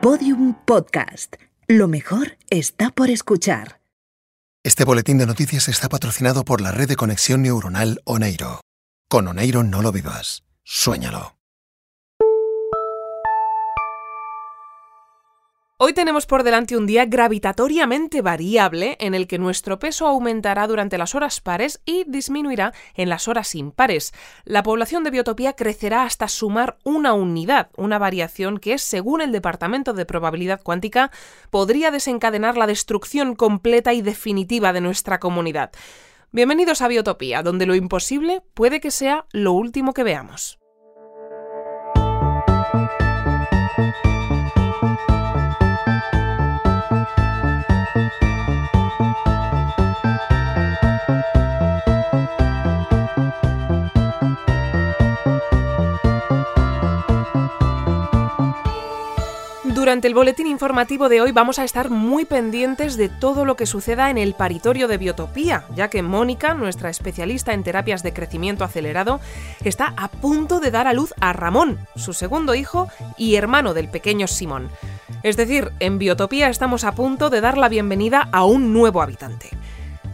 Podium Podcast. Lo mejor está por escuchar. Este boletín de noticias está patrocinado por la red de conexión neuronal Oneiro. Con Oneiro no lo vivas, suéñalo. Hoy tenemos por delante un día gravitatoriamente variable en el que nuestro peso aumentará durante las horas pares y disminuirá en las horas impares. La población de biotopía crecerá hasta sumar una unidad, una variación que, según el Departamento de Probabilidad Cuántica, podría desencadenar la destrucción completa y definitiva de nuestra comunidad. Bienvenidos a Biotopía, donde lo imposible puede que sea lo último que veamos. Durante el boletín informativo de hoy vamos a estar muy pendientes de todo lo que suceda en el paritorio de Biotopía, ya que Mónica, nuestra especialista en terapias de crecimiento acelerado, está a punto de dar a luz a Ramón, su segundo hijo y hermano del pequeño Simón. Es decir, en Biotopía estamos a punto de dar la bienvenida a un nuevo habitante.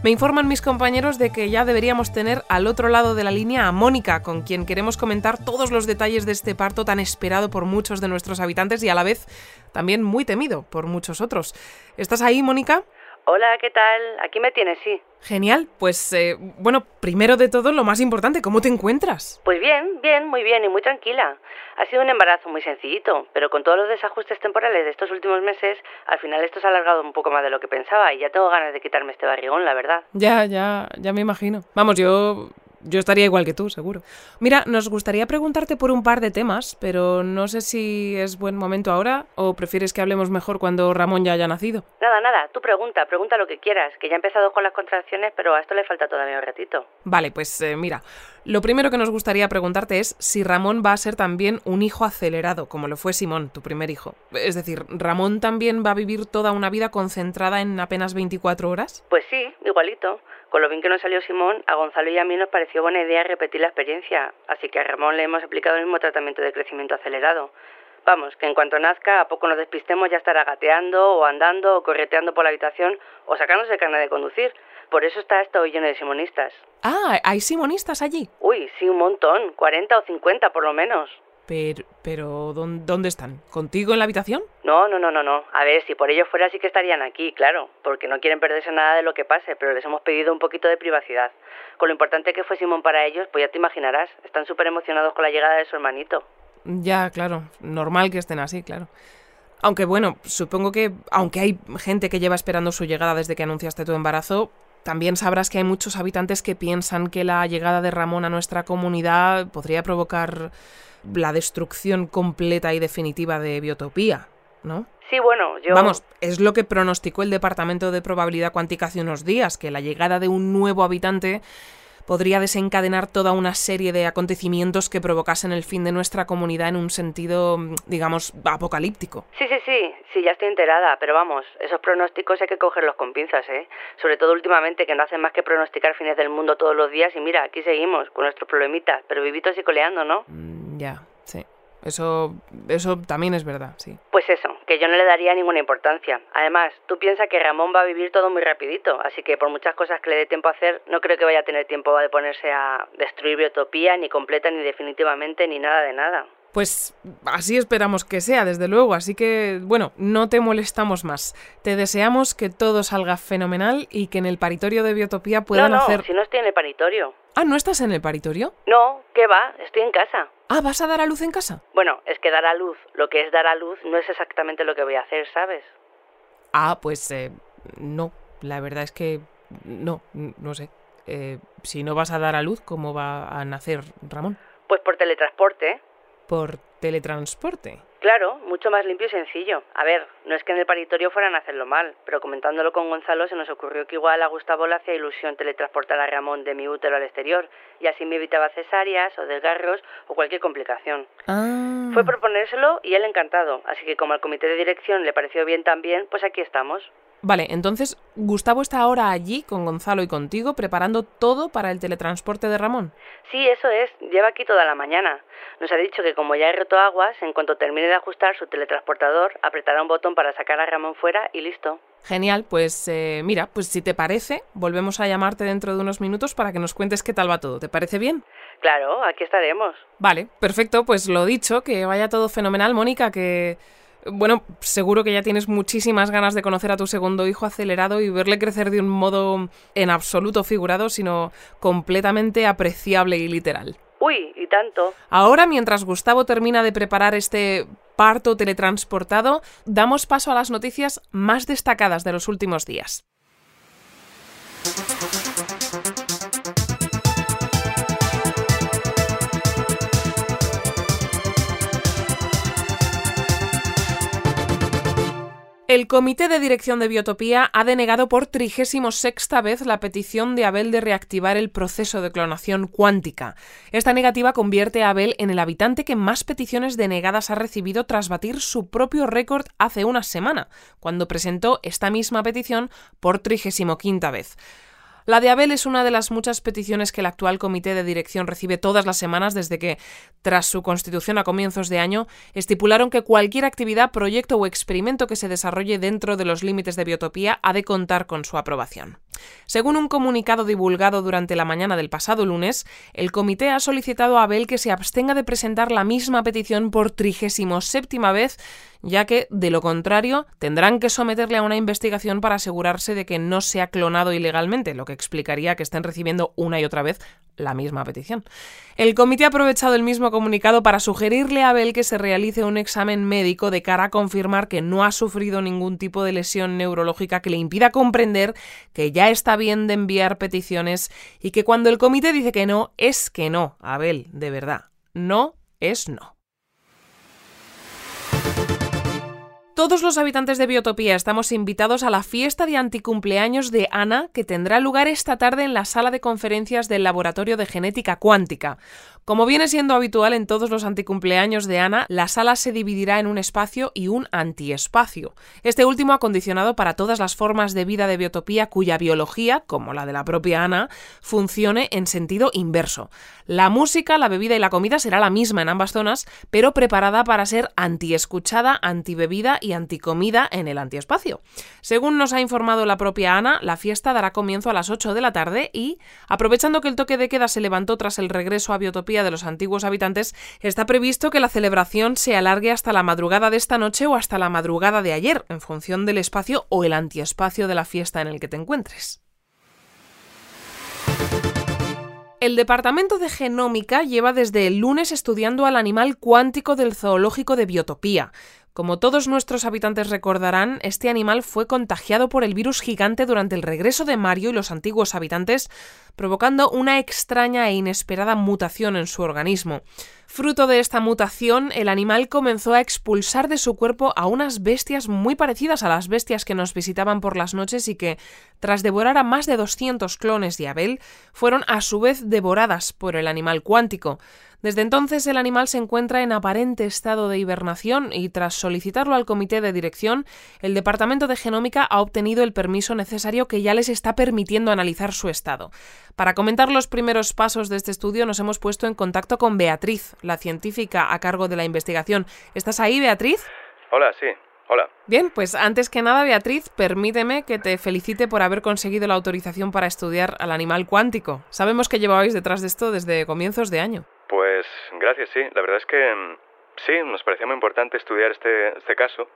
Me informan mis compañeros de que ya deberíamos tener al otro lado de la línea a Mónica, con quien queremos comentar todos los detalles de este parto tan esperado por muchos de nuestros habitantes y a la vez también muy temido por muchos otros. ¿Estás ahí, Mónica? Hola, ¿qué tal? Aquí me tienes, sí. Genial. Pues, eh, bueno, primero de todo, lo más importante, ¿cómo te encuentras? Pues bien, bien, muy bien y muy tranquila. Ha sido un embarazo muy sencillito, pero con todos los desajustes temporales de estos últimos meses, al final esto se ha alargado un poco más de lo que pensaba y ya tengo ganas de quitarme este barrigón, la verdad. Ya, ya, ya me imagino. Vamos, yo yo estaría igual que tú, seguro. Mira, nos gustaría preguntarte por un par de temas, pero no sé si es buen momento ahora o prefieres que hablemos mejor cuando Ramón ya haya nacido. Nada, nada, tú pregunta, pregunta lo que quieras, que ya he empezado con las contracciones, pero a esto le falta todavía un ratito. Vale, pues eh, mira, lo primero que nos gustaría preguntarte es si Ramón va a ser también un hijo acelerado, como lo fue Simón, tu primer hijo. Es decir, ¿Ramón también va a vivir toda una vida concentrada en apenas 24 horas? Pues sí, igualito. Con lo bien que nos salió Simón, a Gonzalo y a mí nos pareció buena idea repetir la experiencia, así que a Ramón le hemos aplicado el mismo tratamiento de crecimiento acelerado. Vamos, que en cuanto nazca, a poco nos despistemos ya estará gateando o andando o correteando por la habitación o sacándose el carnet de conducir. Por eso está esto lleno de simonistas. Ah, ¿hay simonistas allí? Uy, sí, un montón, 40 o 50 por lo menos. Pero, pero ¿dónde están? ¿Contigo en la habitación? No, no, no, no, no. A ver, si por ello fuera sí que estarían aquí, claro, porque no quieren perderse nada de lo que pase, pero les hemos pedido un poquito de privacidad. Con lo importante que fue Simón para ellos, pues ya te imaginarás, están súper emocionados con la llegada de su hermanito. Ya, claro, normal que estén así, claro. Aunque bueno, supongo que, aunque hay gente que lleva esperando su llegada desde que anunciaste tu embarazo, también sabrás que hay muchos habitantes que piensan que la llegada de Ramón a nuestra comunidad podría provocar la destrucción completa y definitiva de Biotopía, ¿no? Sí, bueno, yo... Vamos, es lo que pronosticó el Departamento de Probabilidad Cuántica hace unos días, que la llegada de un nuevo habitante podría desencadenar toda una serie de acontecimientos que provocasen el fin de nuestra comunidad en un sentido, digamos, apocalíptico. Sí, sí, sí, sí, ya estoy enterada, pero vamos, esos pronósticos hay que cogerlos con pinzas, ¿eh? Sobre todo últimamente, que no hacen más que pronosticar fines del mundo todos los días y mira, aquí seguimos con nuestros problemitas, pero vivitos y coleando, ¿no? Mm, ya, sí. Eso, eso también es verdad, sí. Pues eso, que yo no le daría ninguna importancia. Además, tú piensas que Ramón va a vivir todo muy rapidito, así que por muchas cosas que le dé tiempo a hacer, no creo que vaya a tener tiempo de ponerse a destruir biotopía, ni completa, ni definitivamente, ni nada de nada. Pues así esperamos que sea, desde luego. Así que, bueno, no te molestamos más. Te deseamos que todo salga fenomenal y que en el paritorio de Biotopía puedan no, no, hacer. Si no estoy en el paritorio. Ah, ¿no estás en el paritorio? No, ¿qué va? Estoy en casa. Ah, ¿vas a dar a luz en casa? Bueno, es que dar a luz, lo que es dar a luz, no es exactamente lo que voy a hacer, ¿sabes? Ah, pues eh, no. La verdad es que no, no sé. Eh, si no vas a dar a luz, ¿cómo va a nacer Ramón? Pues por teletransporte por teletransporte. Claro, mucho más limpio y sencillo. A ver, no es que en el paritorio fueran a hacerlo mal, pero comentándolo con Gonzalo se nos ocurrió que igual a Gustavo le hacía ilusión teletransportar a Ramón de mi útero al exterior y así me evitaba cesáreas o desgarros o cualquier complicación. Ah. Fue proponérselo y él encantado, así que como al comité de dirección le pareció bien también, pues aquí estamos. Vale, entonces Gustavo está ahora allí con Gonzalo y contigo preparando todo para el teletransporte de Ramón. Sí, eso es. Lleva aquí toda la mañana. Nos ha dicho que como ya he roto aguas, en cuanto termine de ajustar su teletransportador, apretará un botón para sacar a Ramón fuera y listo. Genial, pues eh, mira, pues si te parece, volvemos a llamarte dentro de unos minutos para que nos cuentes qué tal va todo. ¿Te parece bien? Claro, aquí estaremos. Vale, perfecto, pues lo dicho, que vaya todo fenomenal, Mónica, que bueno, seguro que ya tienes muchísimas ganas de conocer a tu segundo hijo acelerado y verle crecer de un modo en absoluto figurado, sino completamente apreciable y literal. Uy, y tanto. Ahora, mientras Gustavo termina de preparar este parto teletransportado, damos paso a las noticias más destacadas de los últimos días. El Comité de Dirección de Biotopía ha denegado por trigésimo sexta vez la petición de Abel de reactivar el proceso de clonación cuántica. Esta negativa convierte a Abel en el habitante que más peticiones denegadas ha recibido tras batir su propio récord hace una semana, cuando presentó esta misma petición por trigésimo quinta vez. La de Abel es una de las muchas peticiones que el actual comité de dirección recibe todas las semanas desde que, tras su constitución a comienzos de año, estipularon que cualquier actividad, proyecto o experimento que se desarrolle dentro de los límites de biotopía ha de contar con su aprobación. Según un comunicado divulgado durante la mañana del pasado lunes, el comité ha solicitado a Abel que se abstenga de presentar la misma petición por trigésimo séptima vez, ya que, de lo contrario, tendrán que someterle a una investigación para asegurarse de que no se ha clonado ilegalmente, lo que explicaría que estén recibiendo una y otra vez la misma petición. El comité ha aprovechado el mismo comunicado para sugerirle a Abel que se realice un examen médico de cara a confirmar que no ha sufrido ningún tipo de lesión neurológica que le impida comprender que ya está bien de enviar peticiones y que cuando el comité dice que no, es que no, Abel, de verdad. No es no. Todos los habitantes de Biotopía estamos invitados a la fiesta de anticumpleaños de Ana que tendrá lugar esta tarde en la sala de conferencias del Laboratorio de Genética Cuántica. Como viene siendo habitual en todos los anticumpleaños de Ana, la sala se dividirá en un espacio y un antiespacio. Este último acondicionado para todas las formas de vida de biotopía cuya biología, como la de la propia Ana, funcione en sentido inverso. La música, la bebida y la comida será la misma en ambas zonas, pero preparada para ser antiescuchada, antibebida y anticomida en el antiespacio. Según nos ha informado la propia Ana, la fiesta dará comienzo a las 8 de la tarde y, aprovechando que el toque de queda se levantó tras el regreso a biotopía de los antiguos habitantes, está previsto que la celebración se alargue hasta la madrugada de esta noche o hasta la madrugada de ayer, en función del espacio o el antiespacio de la fiesta en el que te encuentres. El Departamento de Genómica lleva desde el lunes estudiando al animal cuántico del zoológico de Biotopía. Como todos nuestros habitantes recordarán, este animal fue contagiado por el virus gigante durante el regreso de Mario y los antiguos habitantes, provocando una extraña e inesperada mutación en su organismo. Fruto de esta mutación, el animal comenzó a expulsar de su cuerpo a unas bestias muy parecidas a las bestias que nos visitaban por las noches y que, tras devorar a más de 200 clones de Abel, fueron a su vez devoradas por el animal cuántico. Desde entonces el animal se encuentra en aparente estado de hibernación y tras solicitarlo al comité de dirección, el Departamento de Genómica ha obtenido el permiso necesario que ya les está permitiendo analizar su estado. Para comentar los primeros pasos de este estudio nos hemos puesto en contacto con Beatriz, la científica a cargo de la investigación. ¿Estás ahí, Beatriz? Hola, sí. Hola. Bien, pues antes que nada, Beatriz, permíteme que te felicite por haber conseguido la autorización para estudiar al animal cuántico. Sabemos que llevabais detrás de esto desde comienzos de año. Pues gracias, sí. La verdad es que mm, sí, nos parecía muy importante estudiar este, este caso.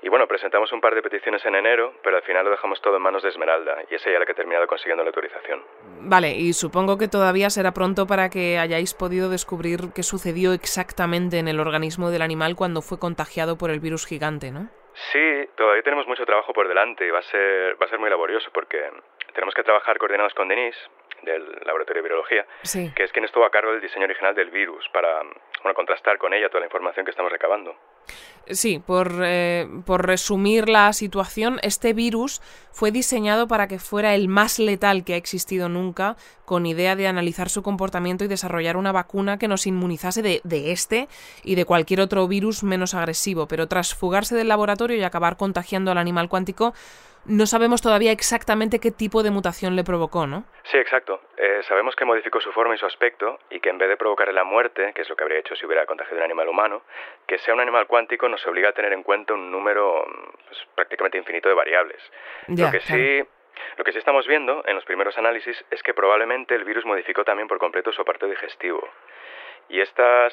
Y bueno, presentamos un par de peticiones en enero, pero al final lo dejamos todo en manos de Esmeralda, y es ella la que ha terminado consiguiendo la autorización. Vale, y supongo que todavía será pronto para que hayáis podido descubrir qué sucedió exactamente en el organismo del animal cuando fue contagiado por el virus gigante, ¿no? Sí, todavía tenemos mucho trabajo por delante y va a ser, va a ser muy laborioso porque tenemos que trabajar coordinados con Denise, del Laboratorio de Virología, que es quien estuvo a cargo del diseño original del virus, para bueno, contrastar con ella toda la información que estamos recabando. Sí, por, eh, por resumir la situación, este virus fue diseñado para que fuera el más letal que ha existido nunca, con idea de analizar su comportamiento y desarrollar una vacuna que nos inmunizase de, de este y de cualquier otro virus menos agresivo. Pero tras fugarse del laboratorio y acabar contagiando al animal cuántico, no sabemos todavía exactamente qué tipo de mutación le provocó, ¿no? Sí, exacto. Eh, sabemos que modificó su forma y su aspecto y que en vez de provocarle la muerte, que es lo que habría hecho si hubiera contagiado un animal humano, que sea un animal cuántico nos obliga a tener en cuenta un número pues, prácticamente infinito de variables. lo que sí lo que sí estamos viendo en los primeros análisis es que probablemente el virus modificó también por completo su aparato digestivo. Y estas,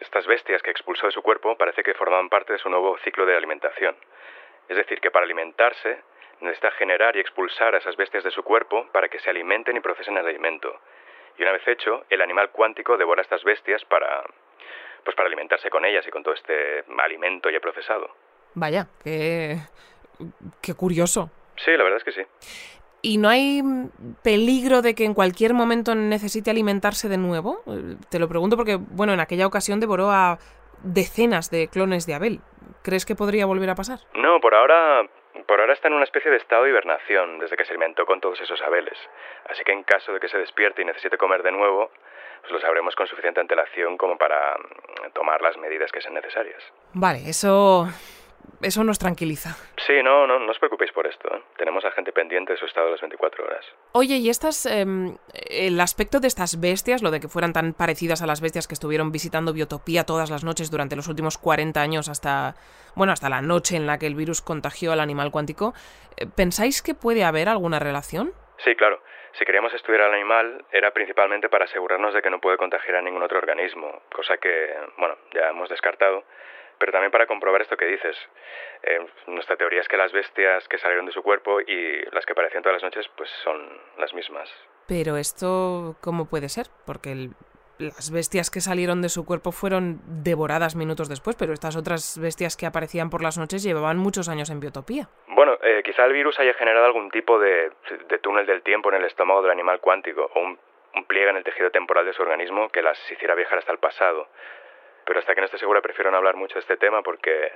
estas bestias que expulsó de su cuerpo parece que formaban parte de su nuevo ciclo de alimentación. Es decir, que para alimentarse necesita generar y expulsar a esas bestias de su cuerpo para que se alimenten y procesen el alimento. Y una vez hecho, el animal cuántico devora a estas bestias para, pues para alimentarse con ellas y con todo este alimento ya procesado. Vaya, qué, qué curioso. Sí, la verdad es que sí. ¿Y no hay peligro de que en cualquier momento necesite alimentarse de nuevo? Te lo pregunto porque, bueno, en aquella ocasión devoró a decenas de clones de Abel. ¿Crees que podría volver a pasar? No, por ahora, por ahora está en una especie de estado de hibernación desde que se alimentó con todos esos Abeles. Así que en caso de que se despierte y necesite comer de nuevo, pues lo sabremos con suficiente antelación como para mm, tomar las medidas que sean necesarias. Vale, eso eso nos tranquiliza. Sí, no, no, no os preocupéis por esto. ¿eh? Tenemos a gente pendiente de su estado las 24 horas. Oye, ¿y estas, em, el aspecto de estas bestias, lo de que fueran tan parecidas a las bestias que estuvieron visitando Biotopía todas las noches durante los últimos 40 años hasta, bueno, hasta la noche en la que el virus contagió al animal cuántico, eh, ¿pensáis que puede haber alguna relación? Sí, claro. Si queríamos estudiar al animal era principalmente para asegurarnos de que no puede contagiar a ningún otro organismo, cosa que, bueno, ya hemos descartado pero también para comprobar esto que dices. Eh, nuestra teoría es que las bestias que salieron de su cuerpo y las que aparecían todas las noches pues son las mismas. Pero esto, ¿cómo puede ser? Porque las bestias que salieron de su cuerpo fueron devoradas minutos después, pero estas otras bestias que aparecían por las noches llevaban muchos años en biotopía. Bueno, eh, quizá el virus haya generado algún tipo de, túnel del tiempo en el estómago del animal cuántico o un, un pliegue en el tejido temporal de su organismo que las hiciera viajar hasta el pasado pero hasta que no esté segura prefiero no hablar mucho de este tema porque,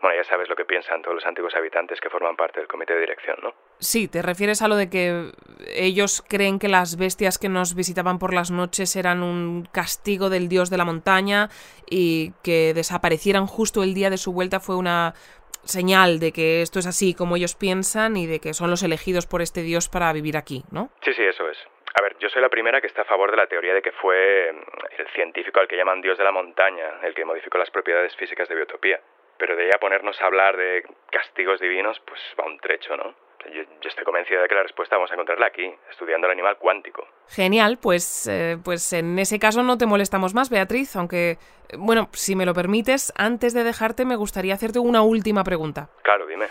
bueno, ya sabes lo que piensan todos los antiguos habitantes que forman parte del comité de dirección, ¿no? Sí, te refieres a lo de que ellos creen que las bestias que nos visitaban por las noches eran un castigo del dios de la montaña y que desaparecieran justo el día de su vuelta fue una señal de que esto es así como ellos piensan y de que son los elegidos por este dios para vivir aquí, ¿no? Sí, sí, eso es. A ver, yo soy la primera que está a favor de la teoría de que fue mm, el científico al que llaman Dios de la montaña el que modificó las propiedades físicas de biotopía. Pero de ahí a ponernos a hablar de castigos divinos, pues va un trecho, ¿no? Yo, estoy convencida de que la respuesta vamos a encontrarla aquí, estudiando el animal cuántico. Genial, pues, eh, pues en ese caso no te molestamos más, Beatriz, aunque, bueno, si me lo permites, antes de dejarte me gustaría hacerte una última pregunta. Claro, dime.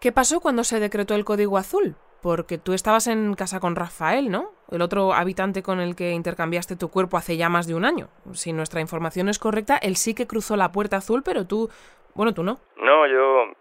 ¿Qué pasó cuando se decretó el código azul? Porque tú estabas en casa con Rafael, ¿no? El otro habitante con el que intercambiaste tu cuerpo hace ya más de un año. Si nuestra información es correcta, él sí que cruzó la puerta azul, pero tú, bueno, tú no. No, yo...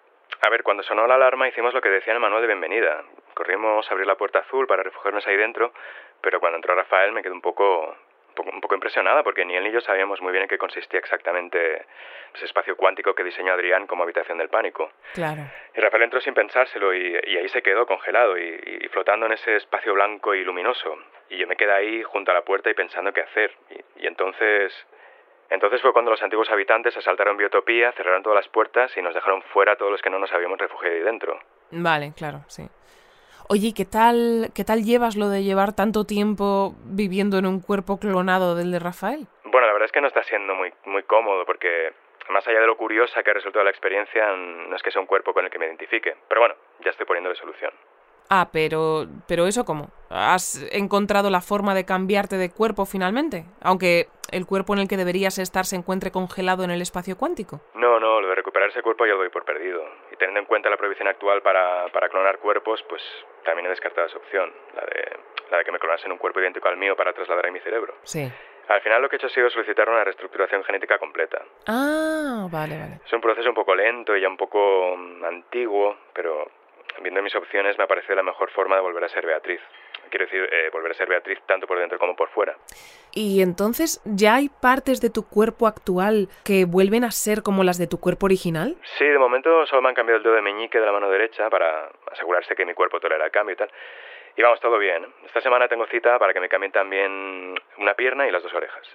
A ver, cuando sonó la alarma hicimos lo que decía el manual de bienvenida. Corrimos a abrir la puerta azul para refugiarnos ahí dentro, pero cuando entró Rafael me quedé un poco un poco impresionada porque ni él ni yo sabíamos muy bien en qué consistía exactamente ese espacio cuántico que diseñó Adrián como habitación del pánico. Claro. Y Rafael entró sin pensárselo y, ahí se quedó congelado y, flotando en ese espacio blanco y luminoso. Y yo me quedé ahí junto a la puerta y pensando qué hacer. Y, entonces... Entonces fue cuando los antiguos habitantes asaltaron Biotopía, cerraron todas las puertas y nos dejaron fuera a todos los que no nos habíamos refugiado ahí dentro. Vale, claro, sí. Oye, ¿qué tal, ¿qué tal llevas lo de llevar tanto tiempo viviendo en un cuerpo clonado del de Rafael? Bueno, la verdad es que no está siendo muy, muy cómodo porque más allá de lo curiosa que ha resultado la experiencia, no es que sea un cuerpo con el que me identifique. Pero bueno, ya estoy poniéndole solución. Ah, pero, pero eso cómo? ¿Has encontrado la forma de cambiarte de cuerpo finalmente? Aunque el cuerpo en el que deberías estar se encuentre congelado en el espacio cuántico. No, no, lo de recuperar ese cuerpo ya lo doy por perdido. Teniendo en cuenta la prohibición actual para, para clonar cuerpos, pues también he descartado esa opción, la de, la de que me clonasen un cuerpo idéntico al mío para trasladar a mi cerebro. Sí. Al final lo que he hecho ha sido solicitar una reestructuración genética completa. Ah, vale, vale. Es un proceso un poco lento y ya un poco mm, antiguo, pero viendo mis opciones me ha parecido la mejor forma de volver a ser Beatriz. Quiero decir, eh, volver a ser Beatriz tanto por dentro como por fuera. ¿Y entonces ya hay partes de tu cuerpo actual que vuelven a ser como las de tu cuerpo original? Sí, de momento solo me han cambiado el dedo de meñique de la mano derecha para asegurarse que mi cuerpo tolera el cambio y tal. Y vamos, todo bien. Esta semana tengo cita para que me cambien también una pierna y las dos orejas.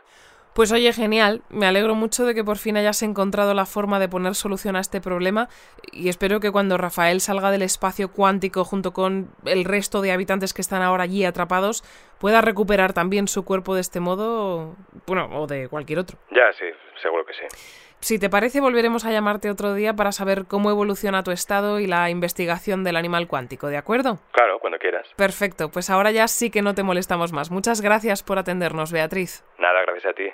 Pues oye, genial. Me alegro mucho de que por fin hayas encontrado la forma de poner solución a este problema y espero que cuando Rafael salga del espacio cuántico junto con el resto de habitantes que están ahora allí atrapados, pueda recuperar también su cuerpo de este modo, bueno, o de cualquier otro. Ya, sí, seguro que sí. Si te parece, volveremos a llamarte otro día para saber cómo evoluciona tu estado y la investigación del animal cuántico, ¿de acuerdo? Claro, cuando quieras. Perfecto, pues ahora ya sí que no te molestamos más. Muchas gracias por atendernos, Beatriz. Nada, gracias a ti.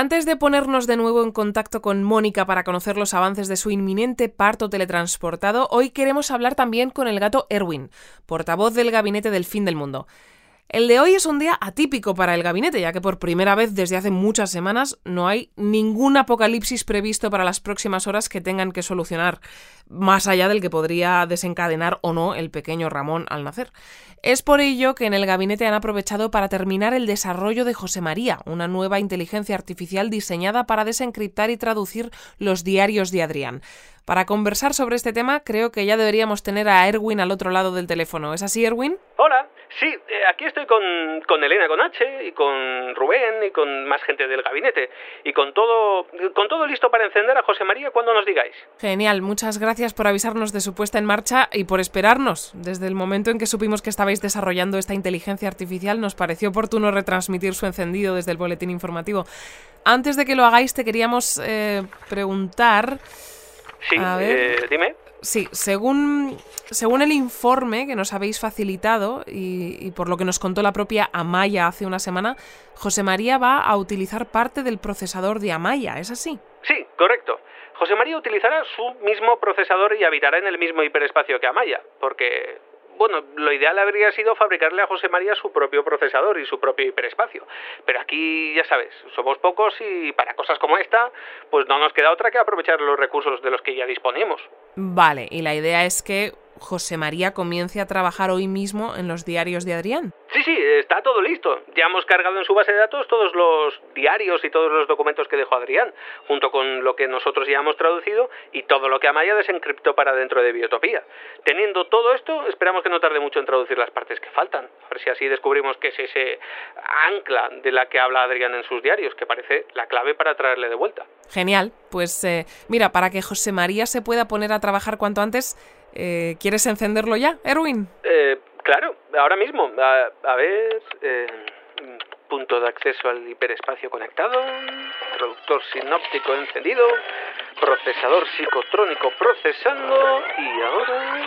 Antes de ponernos de nuevo en contacto con Mónica para conocer los avances de su inminente parto teletransportado, hoy queremos hablar también con el gato Erwin, portavoz del Gabinete del Fin del Mundo. El de hoy es un día atípico para el gabinete, ya que por primera vez desde hace muchas semanas no hay ningún apocalipsis previsto para las próximas horas que tengan que solucionar, más allá del que podría desencadenar o no el pequeño Ramón al nacer. Es por ello que en el gabinete han aprovechado para terminar el desarrollo de José María, una nueva inteligencia artificial diseñada para desencriptar y traducir los diarios de Adrián. Para conversar sobre este tema, creo que ya deberíamos tener a Erwin al otro lado del teléfono. ¿Es así, Erwin? Hola, Sí, eh, aquí estoy con, con, Elena con H y con Rubén y con más gente del gabinete y con todo con todo listo para encender a José María cuando nos digáis. Genial, muchas gracias por avisarnos de su puesta en marcha y por esperarnos. Desde el momento en que supimos que estabais desarrollando esta inteligencia artificial nos pareció oportuno retransmitir su encendido desde el boletín informativo. Antes de que lo hagáis te queríamos eh, preguntar Sí, eh, dime. Sí, según, según el informe que nos habéis facilitado y, por lo que nos contó la propia Amaya hace una semana, José María va a utilizar parte del procesador de Amaya, ¿es así? Sí, correcto. José María utilizará su mismo procesador y habitará en el mismo hiperespacio que Amaya, porque bueno, lo ideal habría sido fabricarle a José María su propio procesador y su propio hiperespacio. Pero aquí, ya sabes, somos pocos y para cosas como esta, pues no nos queda otra que aprovechar los recursos de los que ya disponemos. Vale, y la idea es que José María comience a trabajar hoy mismo en los diarios de Adrián. Sí, sí, está todo listo. Ya hemos cargado en su base de datos todos los diarios y todos los documentos que dejó Adrián, junto con lo que nosotros ya hemos traducido y todo lo que Amaya desencriptó para dentro de Biotopía. Teniendo todo esto, esperamos que no tarde mucho en traducir las partes que faltan. A ver si así descubrimos qué es ese ancla de la que habla Adrián en sus diarios, que parece la clave para traerle de vuelta. Genial. Pues eh, mira, para que José María se pueda poner a trabajar cuanto antes, eh, ¿quieres encenderlo ya, Erwin? Eh, Claro, ahora mismo. A, ver. Eh, punto de acceso al hiperespacio conectado. Traductor sinóptico encendido. Procesador psicotrónico procesando. Y ahora.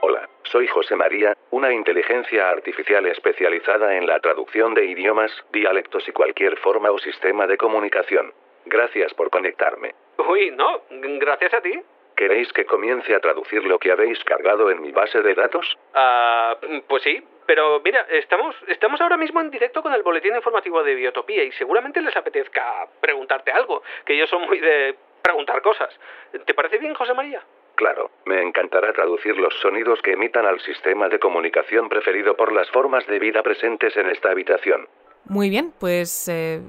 Hola, soy José María, una inteligencia artificial especializada en la traducción de idiomas, dialectos y cualquier forma o sistema de comunicación. Gracias por conectarme. Uy, no, gracias a ti. ¿Queréis que comience a traducir lo que habéis cargado en mi base de datos? Ah, pues sí, pero mira, estamos, estamos ahora mismo en directo con el boletín informativo de Biotopía y seguramente les apetezca preguntarte algo, que ellos son muy de preguntar cosas. ¿Te parece bien, José María? Claro, me encantará traducir los sonidos que emitan al sistema de comunicación preferido por las formas de vida presentes en esta habitación. Muy bien, pues eh,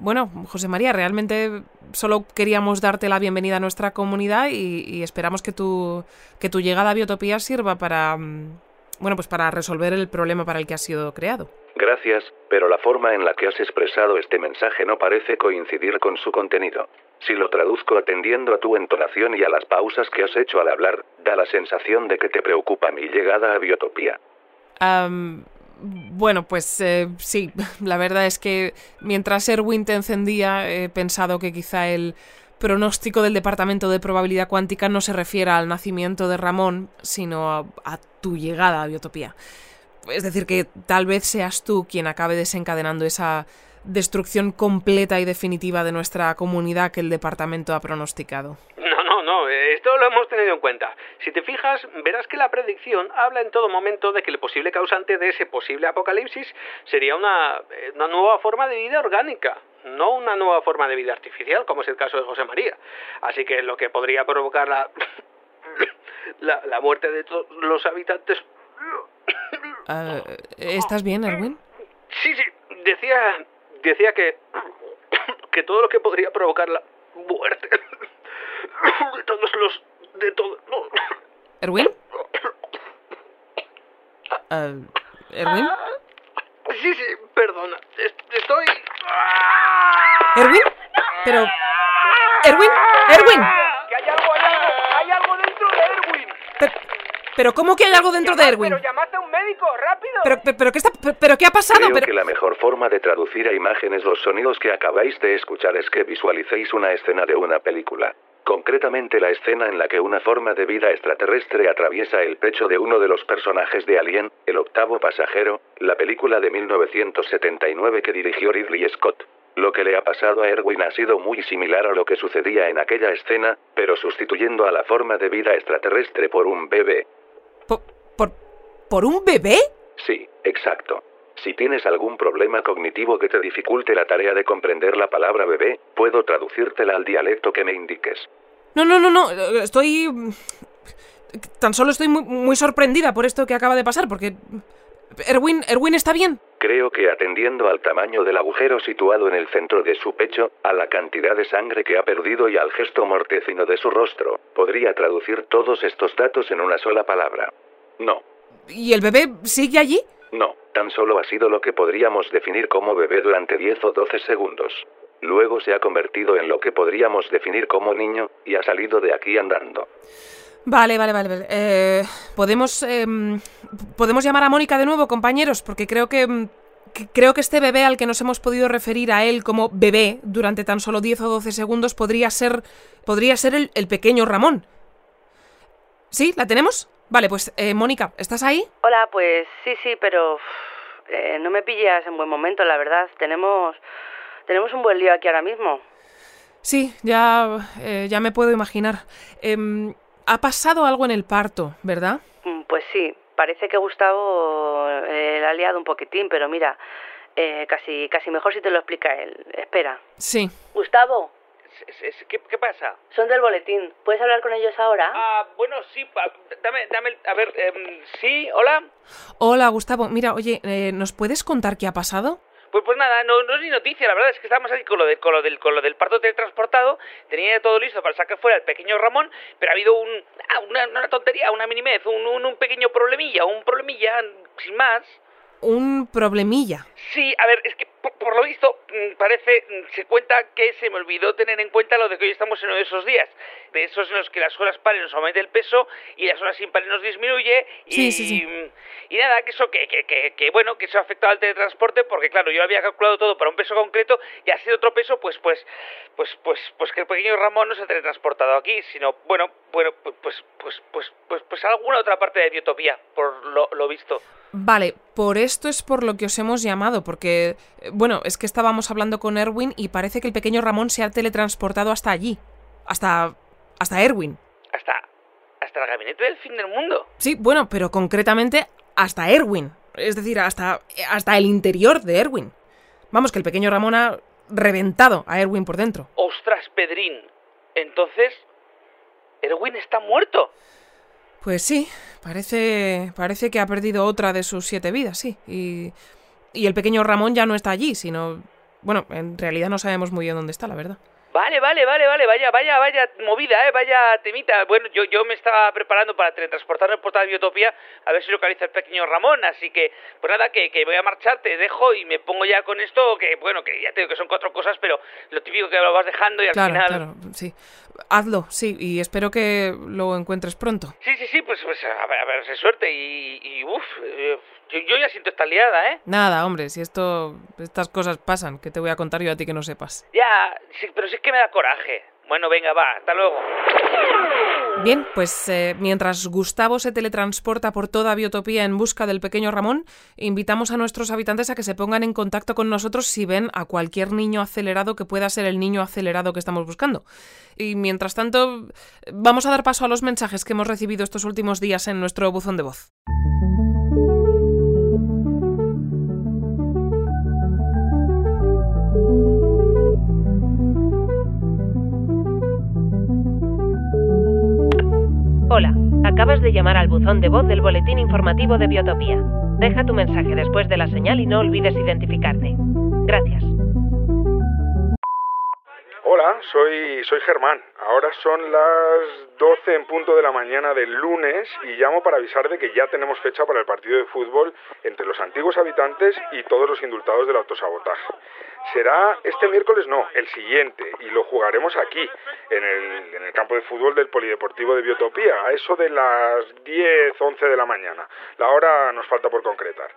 bueno, José María, realmente solo queríamos darte la bienvenida a nuestra comunidad y, esperamos que tu, que tu llegada a Biotopía sirva para, mm, bueno, pues para resolver el problema para el que has sido creado. Gracias, pero la forma en la que has expresado este mensaje no parece coincidir con su contenido. Si lo traduzco atendiendo a tu entonación y a las pausas que has hecho al hablar, da la sensación de que te preocupa mi llegada a Biotopía. Bueno, pues eh, sí, la verdad es que mientras Erwin te encendía, he pensado que quizá el pronóstico del Departamento de Probabilidad Cuántica no se refiera al nacimiento de Ramón, sino a, tu llegada a Biotopía. Es decir, que tal vez seas tú quien acabe desencadenando esa destrucción completa y definitiva de nuestra comunidad que el departamento ha pronosticado. No, no, no, esto lo hemos tenido en cuenta. Si te fijas, verás que la predicción habla en todo momento de que el posible causante de ese posible apocalipsis sería una, eh, una nueva forma de vida orgánica, no una nueva forma de vida artificial, como es el caso de José María. Así que lo que podría provocar la, la, muerte de todos los habitantes... Ah, ¿Estás bien, Erwin? Sí, sí, decía, decía que, que todo lo que podría provocar la muerte de todos los... de todo... ¿Erwin? Uh, ¿Erwin? Sí, sí, perdona. Estoy... ¿Erwin? Pero... ¿Erwin? ¿Erwin? Que hay algo, algo, hay algo dentro de Erwin. Pero, ¿cómo que hay algo dentro de Erwin? Pero llamaste a un médico, rápido. Pero, pero, ¿qué, está, pero ¿qué ha pasado? Creo que la mejor forma de traducir a imágenes los sonidos que acabáis de escuchar es que visualicéis una escena de una película. Concretamente la escena en la que una forma de vida extraterrestre atraviesa el pecho de uno de los personajes de Alien, el octavo pasajero, la película de 1979 que dirigió Ridley Scott. Lo que le ha pasado a Erwin ha sido muy similar a lo que sucedía en aquella escena, pero sustituyendo a la forma de vida extraterrestre por un bebé. ¿Por, por, por un bebé? Sí, exacto. Si tienes algún problema cognitivo que te dificulte la tarea de comprender la palabra bebé, puedo traducírtela al dialecto que me indiques. No, no, no, no. Estoy... Tan solo estoy muy, sorprendida por esto que acaba de pasar, porque... Erwin, ¿Erwin está bien? Creo que atendiendo al tamaño del agujero situado en el centro de su pecho, a la cantidad de sangre que ha perdido y al gesto mortecino de su rostro, podría traducir todos estos datos en una sola palabra. No. ¿Y el bebé sigue allí? No, tan solo ha sido lo que podríamos definir como bebé durante 10 o 12 segundos. Luego se ha convertido en lo que podríamos definir como niño y ha salido de aquí andando. Vale, vale, vale. Eh, podemos em, podemos llamar a Mónica de nuevo, compañeros, porque creo em, que, creo que este bebé al que nos hemos podido referir a él como bebé durante tan solo 10 o 12 segundos podría ser podría ser el, el pequeño Ramón. ¿Sí? ¿La tenemos? Vale, pues eh, Mónica, ¿estás ahí? Hola, pues sí, sí, pero eh, no me pillas en buen momento, la verdad. Tenemos, tenemos un buen lío aquí ahora mismo. Sí, ya, eh, ya me puedo imaginar. Em, ha pasado algo en el parto, ¿verdad? Mm, pues sí, parece que Gustavo le ha liado un poquitín, pero mira, casi, casi mejor si te lo explica él. Espera. Sí. Gustavo, ¿Qué, pasa? Son del boletín. ¿Puedes hablar con ellos ahora? Ah, bueno, sí. Dame, dame, a ver, em, sí, hola. Hola, Gustavo. Mira, oye, eh, ¿nos puedes contar qué ha pasado? Pues, pues nada, no, no es ni noticia, la verdad es que estábamos aquí con lo, de, con lo, del, con lo del parto teletransportado, tenía todo listo para sacar fuera el pequeño Ramón, pero ha habido un, ah, una, una, tontería, una minimez, un, un, un pequeño problemilla, un problemilla sin más un problemilla. Sí, a ver, es que por, lo visto mm, parece, mm, se cuenta que se me olvidó tener en cuenta lo de que hoy estamos en uno de esos días, de esos en los que las horas pares nos aumenta el peso y las horas impares nos disminuye y, sí, sí, sí. y nada, que eso, que, que, que, bueno, que eso ha afectado al teletransporte porque claro, yo había calculado todo para un peso concreto y ha sido otro peso, pues, pues, pues, pues, pues que el pequeño Ramón no se ha teletransportado aquí, sino, bueno, bueno, pues, pues, pues, pues, pues, pues alguna otra parte de Biotopía, por lo, lo visto. Vale, por esto es por lo que os hemos llamado, porque, eh, bueno, es que estábamos hablando con Erwin y parece que el pequeño Ramón se ha teletransportado hasta allí. Hasta. hasta Erwin. Hasta. hasta el gabinete del fin del mundo. Sí, bueno, pero concretamente hasta Erwin. Es decir, hasta. hasta el interior de Erwin. Vamos, que el pequeño Ramón ha reventado a Erwin por dentro. ¡Ostras, Pedrín! Entonces. Erwin está muerto. Pues sí, parece, parece que ha perdido otra de sus siete vidas, sí. Y, y el pequeño Ramón ya no está allí, sino... Bueno, en realidad no sabemos muy bien dónde está, la verdad. Vale, vale, vale, vale, vaya, vaya, vaya movida, eh, vaya temita. Bueno, yo, yo me estaba preparando para teletransportarme por toda Biotopía a ver si localiza el pequeño Ramón, así que, pues nada, que, que voy a marchar, te dejo y me pongo ya con esto, que bueno, que ya te digo que son cuatro cosas, pero lo típico que lo vas dejando y al final... Claro, sí. Hazlo, sí, y espero que lo encuentres pronto. Sí, sí, sí, pues, pues a ver, a ver, suerte y, y uff, eh, yo, ya siento esta liada, ¿eh? Nada, hombre, si esto, estas cosas pasan, ¿qué te voy a contar yo a ti que no sepas? Ya, sí, pero sí es que me da coraje. Bueno, venga, va, hasta luego. Bien, pues eh, mientras Gustavo se teletransporta por toda Biotopía en busca del pequeño Ramón, invitamos a nuestros habitantes a que se pongan en contacto con nosotros si ven a cualquier niño acelerado que pueda ser el niño acelerado que estamos buscando. Y mientras tanto, vamos a dar paso a los mensajes que hemos recibido estos últimos días en nuestro buzón de voz. Acabas de llamar al buzón de voz del Boletín Informativo de Biotopía. Deja tu mensaje después de la señal y no olvides identificarte. Gracias. Soy, soy Germán. Ahora son las 12 en punto de la mañana del lunes y llamo para avisar de que ya tenemos fecha para el partido de fútbol entre los antiguos habitantes y todos los indultados del autosabotaje. Será este miércoles, no, el siguiente, y lo jugaremos aquí, en el, en el campo de fútbol del Polideportivo de Biotopía, a eso de las 10, 11 de la mañana. La hora nos falta por concretar.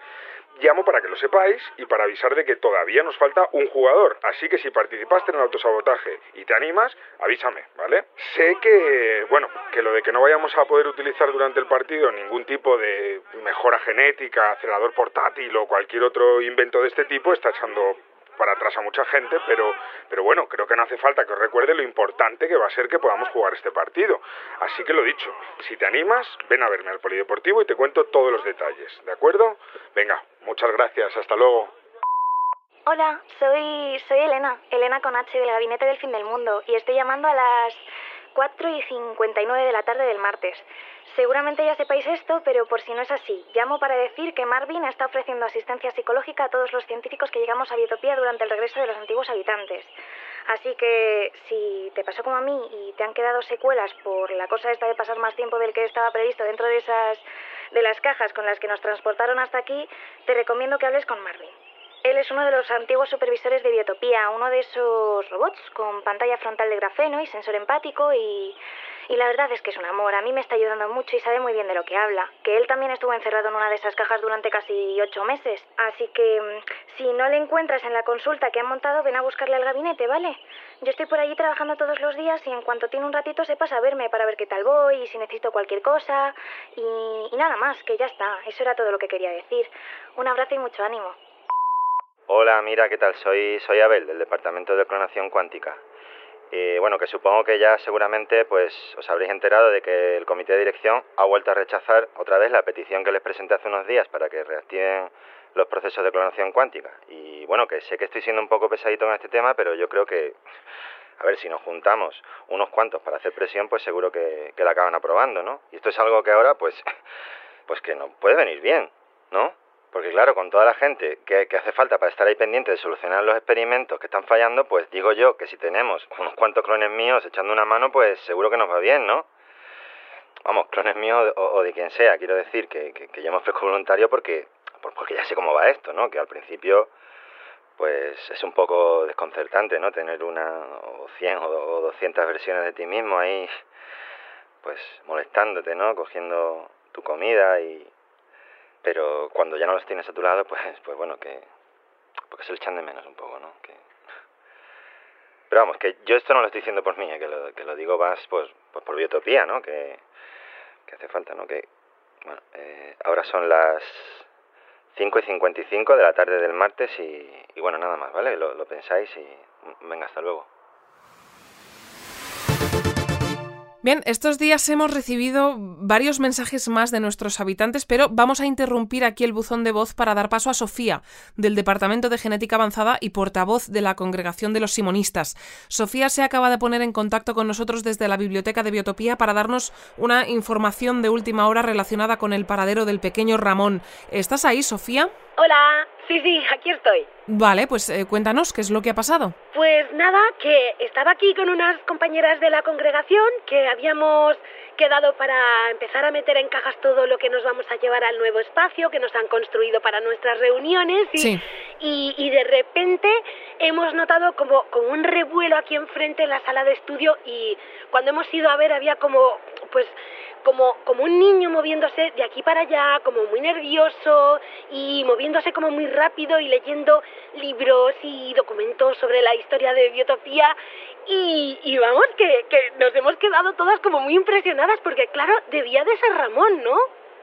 Llamo para que lo sepáis y para avisar de que todavía nos falta un jugador. Así que si participaste en el autosabotaje y te animas, avísame, ¿vale? Sé que, bueno, que lo de que no vayamos a poder utilizar durante el partido ningún tipo de mejora genética, acelerador portátil o cualquier otro invento de este tipo está echando para atrás a mucha gente, pero, pero bueno, creo que no hace falta que os recuerde lo importante que va a ser que podamos jugar este partido. Así que lo dicho, si te animas, ven a verme al Polideportivo y te cuento todos los detalles, ¿de acuerdo? Venga, muchas gracias, hasta luego. Hola, soy, soy Elena, Elena con H del Gabinete del Fin del Mundo, y estoy llamando a las 4 y 59 de la tarde del martes. Seguramente ya sepáis esto, pero por si no es así, llamo para decir que Marvin está ofreciendo asistencia psicológica a todos los científicos que llegamos a Biotopía durante el regreso de los antiguos habitantes. Así que si te pasó como a mí y te han quedado secuelas por la cosa esta de pasar más tiempo del que estaba previsto dentro de esas de las cajas con las que nos transportaron hasta aquí, te recomiendo que hables con Marvin. Él es uno de los antiguos supervisores de Biotopía, uno de esos robots con pantalla frontal de grafeno y sensor empático y la verdad es que es un amor, a mí me está ayudando mucho y sabe muy bien de lo que habla. Que él también estuvo encerrado en una de esas cajas durante casi ocho meses. Así que mm, si no le encuentras en la consulta que han montado, ven a buscarle al gabinete, ¿vale? Yo estoy por allí trabajando todos los días y en cuanto tiene un ratito se pasa a verme para ver qué tal voy y si necesito cualquier cosa. Y, y nada más, que ya está. Eso era todo lo que quería decir. Un abrazo y mucho ánimo. Hola, mira, ¿qué tal? Soy, soy Abel, del Departamento de Clonación Cuántica. Y bueno, que supongo que ya seguramente pues os habréis enterado de que el comité de dirección ha vuelto a rechazar otra vez la petición que les presenté hace unos días para que reactiven los procesos de clonación cuántica. Y bueno, que sé que estoy siendo un poco pesadito en este tema, pero yo creo que, a ver, si nos juntamos unos cuantos para hacer presión, pues seguro que, que la acaban aprobando, ¿no? Y esto es algo que ahora, pues, pues que no puede venir bien, ¿no? Porque claro, con toda la gente que, hace falta para estar ahí pendiente de solucionar los experimentos que están fallando, pues digo yo que si tenemos unos cuantos clones míos echando una mano, pues seguro que nos va bien, ¿no? Vamos, clones míos o, de quien sea, quiero decir que, que, yo me ofrezco voluntario porque, porque ya sé cómo va esto, ¿no? Que al principio pues es un poco desconcertante, ¿no? Tener una o 100 o 200 versiones de ti mismo ahí, pues molestándote, ¿no? Cogiendo tu comida y, pero cuando ya no los tienes a tu lado, pues, pues bueno, que porque se le echan de menos un poco, ¿no? Que... Pero vamos, que yo esto no lo estoy diciendo por mí, ¿eh? que, lo, que lo digo más pues, pues por biotopía, ¿no? Que, que hace falta, ¿no? Que, bueno, eh, ahora son las 5 y 55 de la tarde del martes y, y bueno, nada más, ¿vale? Lo, lo pensáis y venga, hasta luego. Bien, estos días hemos recibido varios mensajes más de nuestros habitantes, pero vamos a interrumpir aquí el buzón de voz para dar paso a Sofía, del Departamento de Genética Avanzada y portavoz de la Congregación de los Simonistas. Sofía se acaba de poner en contacto con nosotros desde la Biblioteca de Biotopía para darnos una información de última hora relacionada con el paradero del pequeño Ramón. ¿Estás ahí, Sofía? Hola, sí, sí, aquí estoy. Vale, pues eh, cuéntanos qué es lo que ha pasado. Pues nada, que estaba aquí con unas compañeras de la congregación que habíamos quedado para empezar a meter en cajas todo lo que nos vamos a llevar al nuevo espacio que nos han construido para nuestras reuniones y, sí. y, de repente hemos notado como, como un revuelo aquí enfrente en la sala de estudio y cuando hemos ido a ver había como pues como, como un niño moviéndose de aquí para allá, como muy nervioso y moviéndose como muy rápido y leyendo libros y documentos sobre la historia de Biotopía. Y, y vamos, que, que nos hemos quedado todas como muy impresionadas porque, claro, debía de ser Ramón, ¿no?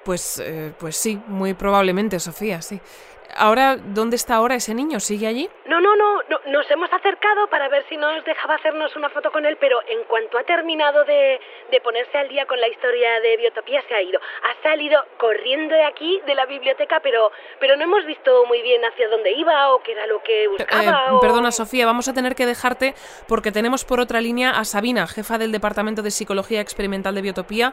Pues, eh, pues sí, muy probablemente, Sofía, sí. Ahora, ¿dónde está ahora ese niño? ¿Sigue allí? No, no, no, no, nos hemos acercado para ver si nos dejaba hacernos una foto con él, pero en cuanto ha terminado de, de ponerse al día con la historia de Biotopía, se ha ido. Ha salido corriendo de aquí, de la biblioteca, pero, pero no hemos visto muy bien hacia dónde iba o qué era lo que buscaba. Eh, Perdona, Sofía, vamos a tener que dejarte porque tenemos por otra línea a Sabina, jefa del Departamento de Psicología Experimental de Biotopía,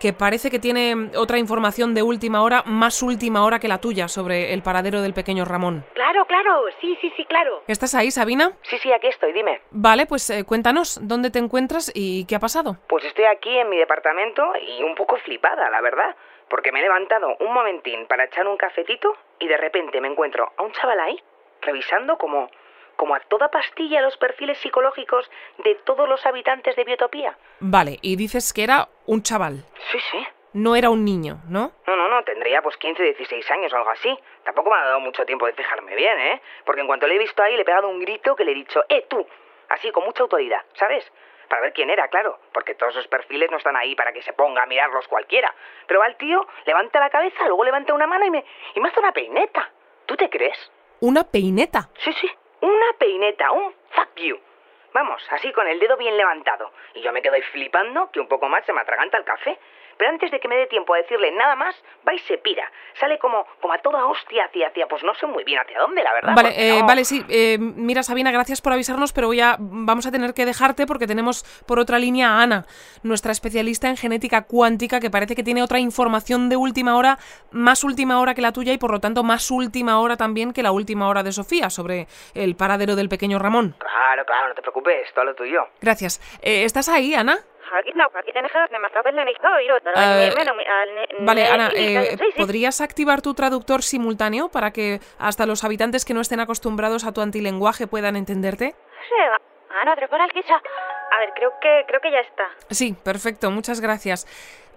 que parece que tiene otra información de última hora, más última hora que la tuya, sobre el paradero paradero del pequeño Ramón. Claro, claro, sí, sí, sí, claro. ¿Estás ahí, Sabina? Sí, sí, aquí estoy, dime. Vale, pues eh, cuéntanos, ¿dónde te encuentras y qué ha pasado? Pues estoy aquí en mi departamento y un poco flipada, la verdad, porque me he levantado un momentín para echar un cafetito y de repente me encuentro a un chaval ahí, revisando como como a toda pastilla los perfiles psicológicos de todos los habitantes de Biotopía. Vale, y dices que era un chaval. Sí, sí. No era un niño, ¿no? No, no, no, tendría pues 15, 16 años o algo así. Tampoco me ha dado mucho tiempo de fijarme bien, ¿eh? Porque en cuanto le he visto ahí le he pegado un grito que le he dicho, ¡eh, tú! Así, con mucha autoridad, ¿sabes? Para ver quién era, claro, porque todos esos perfiles no están ahí para que se ponga a mirarlos cualquiera. Pero va el tío, levanta la cabeza, luego levanta una mano y me, y me hace una peineta. ¿Tú te crees? ¿Una peineta? Sí, sí, una peineta, un fuck you. Vamos, así con el dedo bien levantado. Y yo me quedo ahí flipando que un poco más se me atraganta el café pero antes de que me dé tiempo a decirle nada más, va y se pira. Sale como, como a toda hostia hacia, hacia, pues no sé muy bien hacia dónde, la verdad. Vale, eh, vale, sí. Eh, mira, Sabina, gracias por avisarnos, pero voy a, vamos a tener que dejarte porque tenemos por otra línea a Ana, nuestra especialista en genética cuántica, que parece que tiene otra información de última hora, más última hora que la tuya y por lo tanto más última hora también que la última hora de Sofía sobre el paradero del pequeño Ramón. Claro, claro, no te preocupes, todo lo tuyo. Gracias. Eh, ¿Estás ahí, Ana? Vale, Ana, eh, ¿podrías activar tu traductor simultáneo para que hasta los habitantes que no estén acostumbrados a tu antilenguaje puedan entenderte? A ver, creo que, creo que ya está. Sí, perfecto, muchas gracias.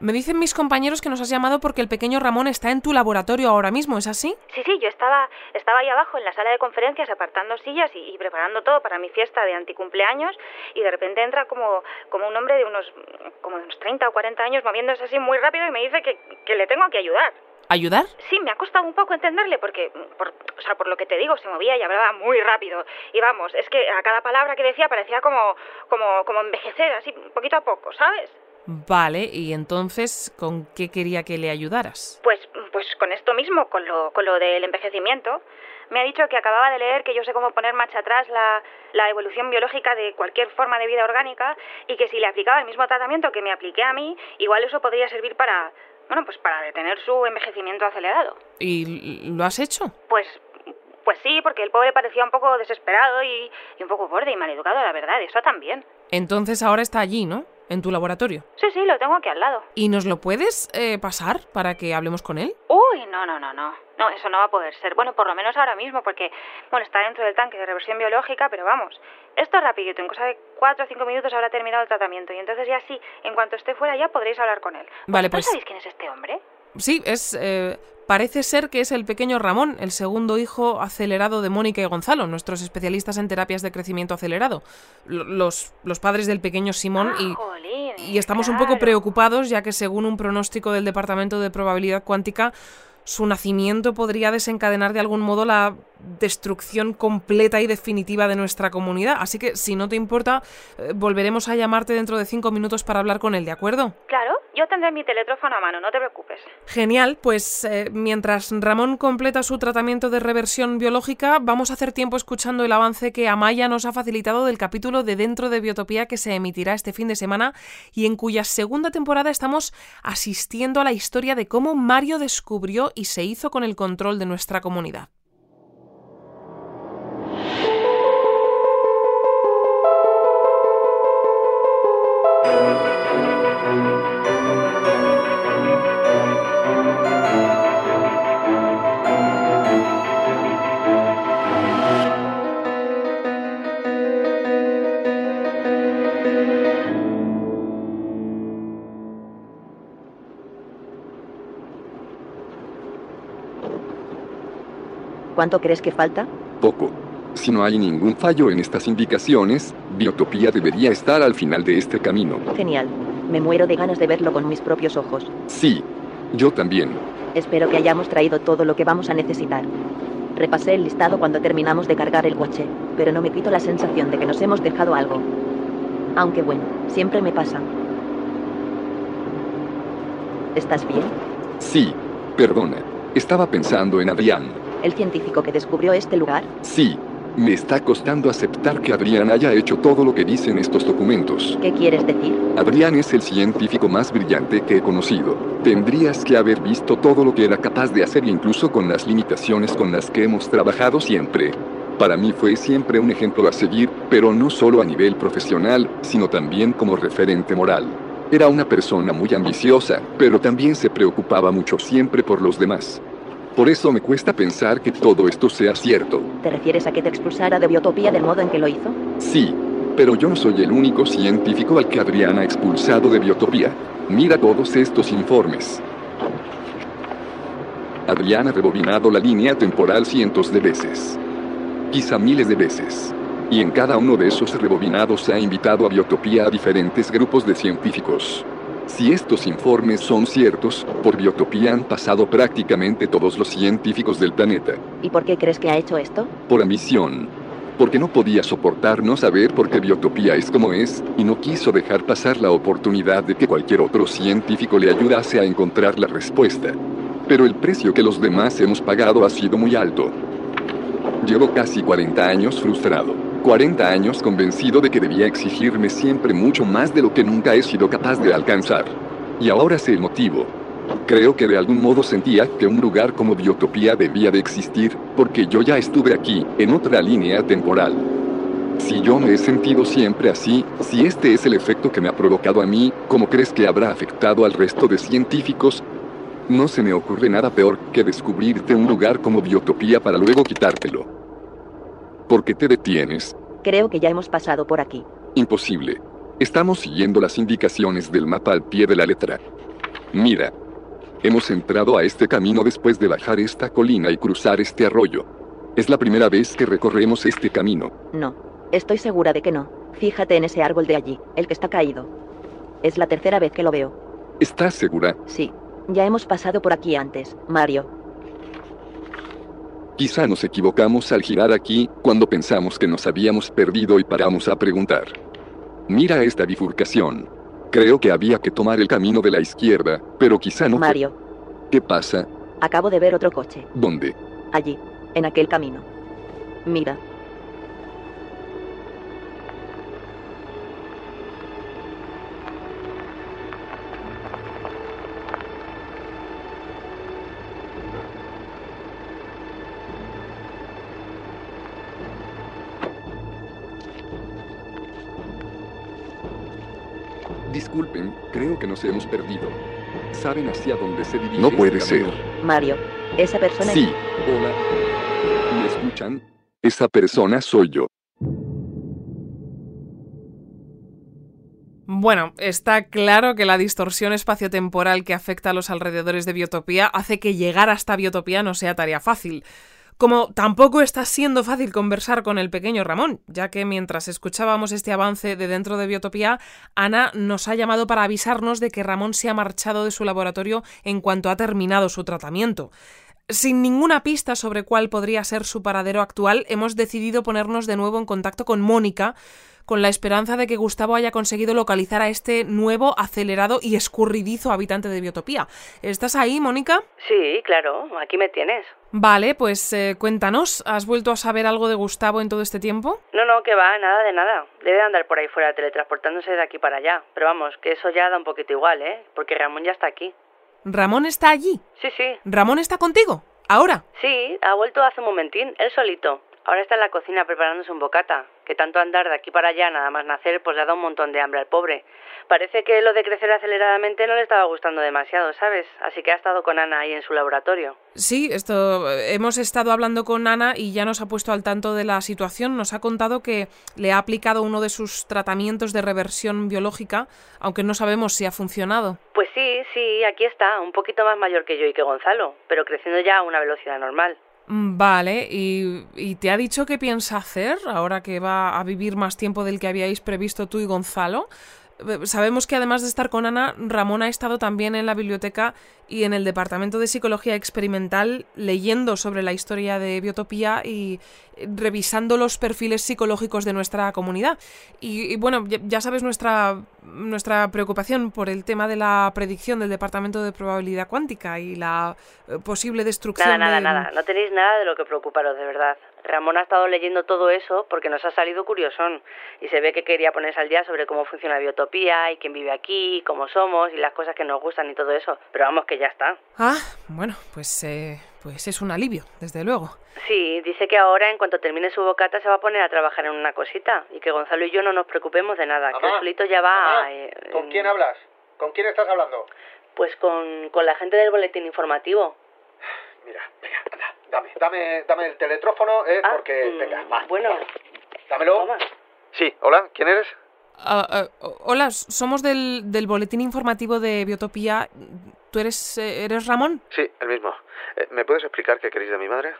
Me dicen mis compañeros que nos has llamado porque el pequeño Ramón está en tu laboratorio ahora mismo, ¿es así? Sí, sí, yo estaba, estaba ahí abajo en la sala de conferencias apartando sillas y, preparando todo para mi fiesta de anticumpleaños y de repente entra como, como un hombre de unos, como unos 30 o 40 años moviéndose así muy rápido y me dice que, que le tengo que ayudar. ¿Ayudar? Sí, me ha costado un poco entenderle porque, por, o sea, por lo que te digo, se movía y hablaba muy rápido. Y vamos, es que a cada palabra que decía parecía como, como, como envejecer, así, poquito a poco, ¿sabes? Vale, y entonces, ¿con qué quería que le ayudaras? Pues, pues con esto mismo, con lo, con lo del envejecimiento. Me ha dicho que acababa de leer que yo sé cómo poner marcha atrás la, la evolución biológica de cualquier forma de vida orgánica y que si le aplicaba el mismo tratamiento que me apliqué a mí, igual eso podría servir para, bueno, pues para detener su envejecimiento acelerado. ¿Y lo has hecho? Pues pues sí, porque el pobre parecía un poco desesperado y, y un poco borde y maleducado, la verdad, eso también. Entonces ahora está allí, ¿no? En tu laboratorio? Sí, sí, lo tengo aquí al lado. ¿Y nos lo puedes eh, pasar para que hablemos con él? Uy, no, no, no, no. No, eso no va a poder ser. Bueno, por lo menos ahora mismo, porque, bueno, está dentro del tanque de reversión biológica, pero vamos, esto es rapidito. En cosa de cuatro o cinco minutos habrá terminado el tratamiento. Y entonces ya sí, en cuanto esté fuera ya podréis hablar con él. Vale, pues... sabéis quién es este hombre? Sí, es... Eh, parece ser que es el pequeño Ramón, el segundo hijo acelerado de Mónica y Gonzalo, nuestros especialistas en terapias de crecimiento acelerado. Los, los padres del pequeño Simón y... Ah, y estamos un poco preocupados ya que según un pronóstico del Departamento de Probabilidad Cuántica, su nacimiento podría desencadenar de algún modo la destrucción completa y definitiva de nuestra comunidad. Así que, si no te importa, eh, volveremos a llamarte dentro de cinco minutos para hablar con él, ¿de acuerdo? Claro, yo tendré mi teléfono a mano, no te preocupes. Genial, pues eh, mientras Ramón completa su tratamiento de reversión biológica, vamos a hacer tiempo escuchando el avance que Amaya nos ha facilitado del capítulo de Dentro de Biotopía que se emitirá este fin de semana y en cuya segunda temporada estamos asistiendo a la historia de cómo Mario descubrió y se hizo con el control de nuestra comunidad. ¿Cuánto crees que falta? Poco. Si no hay ningún fallo en estas indicaciones, Biotopía debería estar al final de este camino. Genial. Me muero de ganas de verlo con mis propios ojos. Sí, yo también. Espero que hayamos traído todo lo que vamos a necesitar. Repasé el listado cuando terminamos de cargar el coche, pero no me quito la sensación de que nos hemos dejado algo. Aunque bueno, siempre me pasa. ¿Estás bien? Sí, perdona. Estaba pensando en Adrián. ¿El científico que descubrió este lugar? Sí, Me está costando aceptar que Adrián haya hecho todo lo que dicen estos documentos. ¿Qué quieres decir? Adrián es el científico más brillante que he conocido. Tendrías que haber visto todo lo que era capaz de hacer incluso con las limitaciones con las que hemos trabajado siempre. Para mí fue siempre un ejemplo a seguir, pero no solo a nivel profesional, sino también como referente moral. Era una persona muy ambiciosa, pero también se preocupaba mucho siempre por los demás. Por eso me cuesta pensar que todo esto sea cierto. ¿Te refieres a que te expulsara de Biotopía del modo en que lo hizo? Sí, pero yo no soy el único científico al que Adrián ha expulsado de Biotopía. Mira todos estos informes. Adrián ha rebobinado la línea temporal cientos de veces. Quizá miles de veces. Y en cada uno de esos rebobinados ha invitado a Biotopía a diferentes grupos de científicos. Si estos informes son ciertos, por Biotopía han pasado prácticamente todos los científicos del planeta. ¿Y por qué crees que ha hecho esto? Por ambición. Porque no podía soportar no saber por qué Biotopía es como es, y no quiso dejar pasar la oportunidad de que cualquier otro científico le ayudase a encontrar la respuesta. Pero el precio que los demás hemos pagado ha sido muy alto. Llevo casi 40 años frustrado. 40 años convencido de que debía exigirme siempre mucho más de lo que nunca he sido capaz de alcanzar. Y ahora sé el motivo. Creo que de algún modo sentía que un lugar como Biotopía debía de existir, porque yo ya estuve aquí, en otra línea temporal. Si yo me he sentido siempre así, si este es el efecto que me ha provocado a mí, ¿cómo crees que habrá afectado al resto de científicos? No se me ocurre nada peor que descubrirte un lugar como Biotopía para luego quitártelo. ¿Por qué te detienes? Creo que ya hemos pasado por aquí. Imposible. Estamos siguiendo las indicaciones del mapa al pie de la letra. Mira. Hemos entrado a este camino después de bajar esta colina y cruzar este arroyo. Es la primera vez que recorremos este camino. No. Estoy segura de que no. Fíjate en ese árbol de allí, el que está caído. Es la tercera vez que lo veo. ¿Estás segura? Sí. Ya hemos pasado por aquí antes, Mario. Quizá nos equivocamos al girar aquí, cuando pensamos que nos habíamos perdido y paramos a preguntar. Mira esta bifurcación. Creo que había que tomar el camino de la izquierda, pero quizá no. Mario. ¿Qué pasa? Acabo de ver otro coche. ¿Dónde? Allí, en aquel camino. Mira. Creo que nos hemos perdido. ¿Saben hacia dónde se dirige? No puede este ser. Mario, esa persona... Sí, hola. ¿Me escuchan? Esa persona soy yo. Bueno, está claro que la distorsión espaciotemporal que afecta a los alrededores de Biotopía hace que llegar hasta Biotopía no sea tarea fácil. Como tampoco está siendo fácil conversar con el pequeño Ramón, ya que mientras escuchábamos este avance de dentro de Biotopía, Ana nos ha llamado para avisarnos de que Ramón se ha marchado de su laboratorio en cuanto ha terminado su tratamiento. Sin ninguna pista sobre cuál podría ser su paradero actual, hemos decidido ponernos de nuevo en contacto con Mónica, con la esperanza de que Gustavo haya conseguido localizar a este nuevo, acelerado y escurridizo habitante de Biotopía. ¿Estás ahí, Mónica? Sí, claro, aquí me tienes. Vale, pues eh, cuéntanos, ¿has vuelto a saber algo de Gustavo en todo este tiempo? No, no, que va, nada de nada. Debe de andar por ahí fuera teletransportándose de aquí para allá. Pero vamos, que eso ya da un poquito igual, ¿eh? Porque Ramón ya está aquí. ¿Ramón está allí? Sí, sí. ¿Ramón está contigo? ¿Ahora? Sí, ha vuelto hace un momentín, él solito. Ahora está en la cocina preparándose un bocata, que tanto andar de aquí para allá nada más nacer pues le ha dado un montón de hambre al pobre. Parece que lo de crecer aceleradamente no le estaba gustando demasiado, ¿sabes? Así que ha estado con Ana ahí en su laboratorio. Sí, esto hemos estado hablando con Ana y ya nos ha puesto al tanto de la situación. Nos ha contado que le ha aplicado uno de sus tratamientos de reversión biológica, aunque no sabemos si ha funcionado. Pues sí, sí, aquí está, un poquito más mayor que yo y que Gonzalo, pero creciendo ya a una velocidad normal. Vale, ¿Y, ¿y, te ha dicho qué piensa hacer ahora que va a vivir más tiempo del que habíais previsto tú y Gonzalo? Sabemos que además de estar con Ana, Ramón ha estado también en la biblioteca y en el Departamento de Psicología Experimental leyendo sobre la historia de Biotopía y revisando los perfiles psicológicos de nuestra comunidad. Y, bueno, ya, sabes nuestra, nuestra preocupación por el tema de la predicción del Departamento de Probabilidad Cuántica y la eh, posible destrucción. Nada, nada, nada. No tenéis nada de lo que preocuparos, de verdad. Ramón ha estado leyendo todo eso porque nos ha salido curiosón y se ve que quería ponerse al día sobre cómo funciona la biotopía y quién vive aquí, cómo somos y las cosas que nos gustan y todo eso. Pero vamos que ya está. Ah, bueno, pues, eh, pues es un alivio, desde luego. Sí, dice que ahora en cuanto termine su bocata se va a poner a trabajar en una cosita y que Gonzalo y yo no nos preocupemos de nada, que solito ya va... Eh, ¿Con quién hablas? ¿Con quién estás hablando? Pues con, con la gente del boletín informativo. Mira, venga, anda, dame, dame, dame el teletrófono, eh, ah, porque, mm, venga, va. Bueno, dámelo. Sí, hola, ¿quién eres? Ah, ah, hola, somos del, del boletín informativo de Biotopía. ¿Tú eres, eh, eres Ramón? Sí, el mismo. Eh, ¿Me puedes explicar qué queréis de mi madre?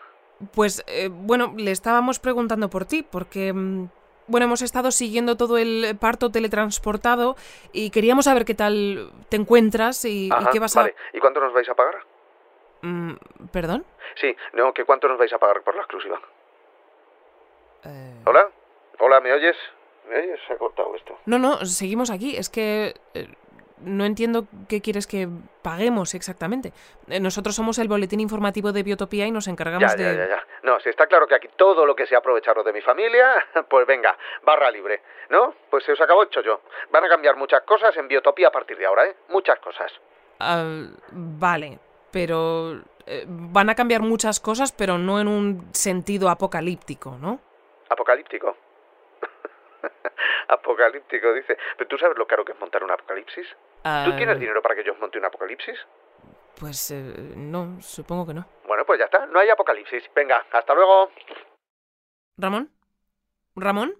Pues, eh, bueno, le estábamos preguntando por ti, porque, mm, bueno, hemos estado siguiendo todo el parto teletransportado y queríamos saber qué tal te encuentras y, qué vas a... ¿Y cuánto nos vais a pagar? Mm, ¿Perdón? Sí, no, que cuánto nos vais a pagar por la exclusiva. ¿Hola? ¿Hola, me oyes? Se ha cortado esto. No, no, seguimos aquí. Es que eh, no entiendo qué quieres que paguemos exactamente. Eh, nosotros somos el boletín informativo de Biotopía y nos encargamos de... Ya, ya, ya. No, si está claro que aquí todo lo que sea aprovecharlo de mi familia, pues venga, barra libre. ¿No? Pues se os acabó hecho yo. Van a cambiar muchas cosas en Biotopía a partir de ahora, ¿eh? Muchas cosas. Ah, vale, pero... Eh, van a cambiar muchas cosas, pero no en un sentido apocalíptico, ¿no? ¿Apocalíptico? apocalíptico, dice. ¿Pero tú sabes lo caro que es montar un apocalipsis? ¿Tú tienes ah. dinero para que yo monte un apocalipsis? Pues eh, no, supongo que no. Bueno, pues ya está, no hay apocalipsis. Venga, hasta luego. ¿Ramón? ¿Ramón?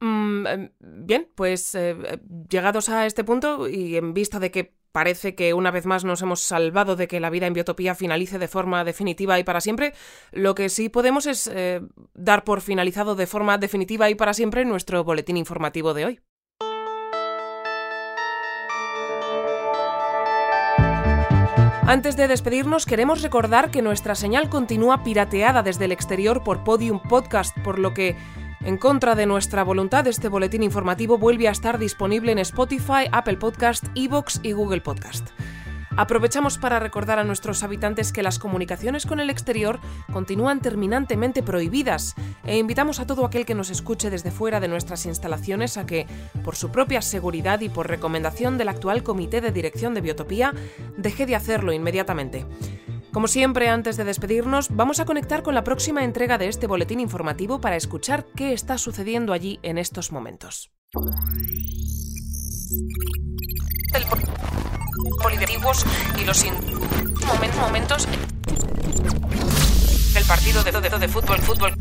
Mm, bien, pues eh, llegados a este punto y en vista de que Parece que una vez más nos hemos salvado de que la vida en biotopía finalice de forma definitiva y para siempre. Lo que sí podemos es eh, dar por finalizado de forma definitiva y para siempre nuestro boletín informativo de hoy. Antes de despedirnos, queremos recordar que nuestra señal continúa pirateada desde el exterior por Podium Podcast, por lo que en contra de nuestra voluntad, este boletín informativo vuelve a estar disponible en Spotify, Apple Podcast, Evox y Google Podcast. Aprovechamos para recordar a nuestros habitantes que las comunicaciones con el exterior continúan terminantemente prohibidas e invitamos a todo aquel que nos escuche desde fuera de nuestras instalaciones a que, por su propia seguridad y por recomendación del actual Comité de Dirección de Biotopía, deje de hacerlo inmediatamente. Como siempre, antes de despedirnos, vamos a conectar con la próxima entrega de este boletín informativo para escuchar qué está sucediendo allí en estos momentos. El y los momentos el partido de, de, de fútbol, fútbol.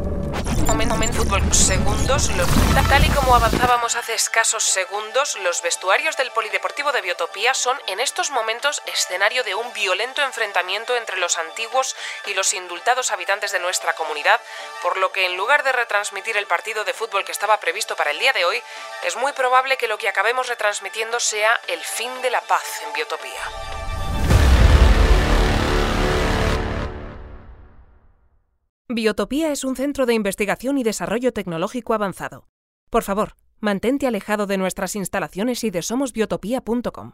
Momento, momento, fútbol. Segundos. tal y como avanzábamos hace escasos segundos, los vestuarios del Polideportivo de Biotopía son en estos momentos escenario de un violento enfrentamiento entre los antiguos y los indultados habitantes de nuestra comunidad, por lo que en lugar de retransmitir el partido de fútbol que estaba previsto para el día de hoy, es muy probable que lo que acabemos retransmitiendo sea el fin de la paz en Biotopía. Biotopía es un centro de investigación y desarrollo tecnológico avanzado. Por favor, mantente alejado de nuestras instalaciones y de somosbiotopía.com.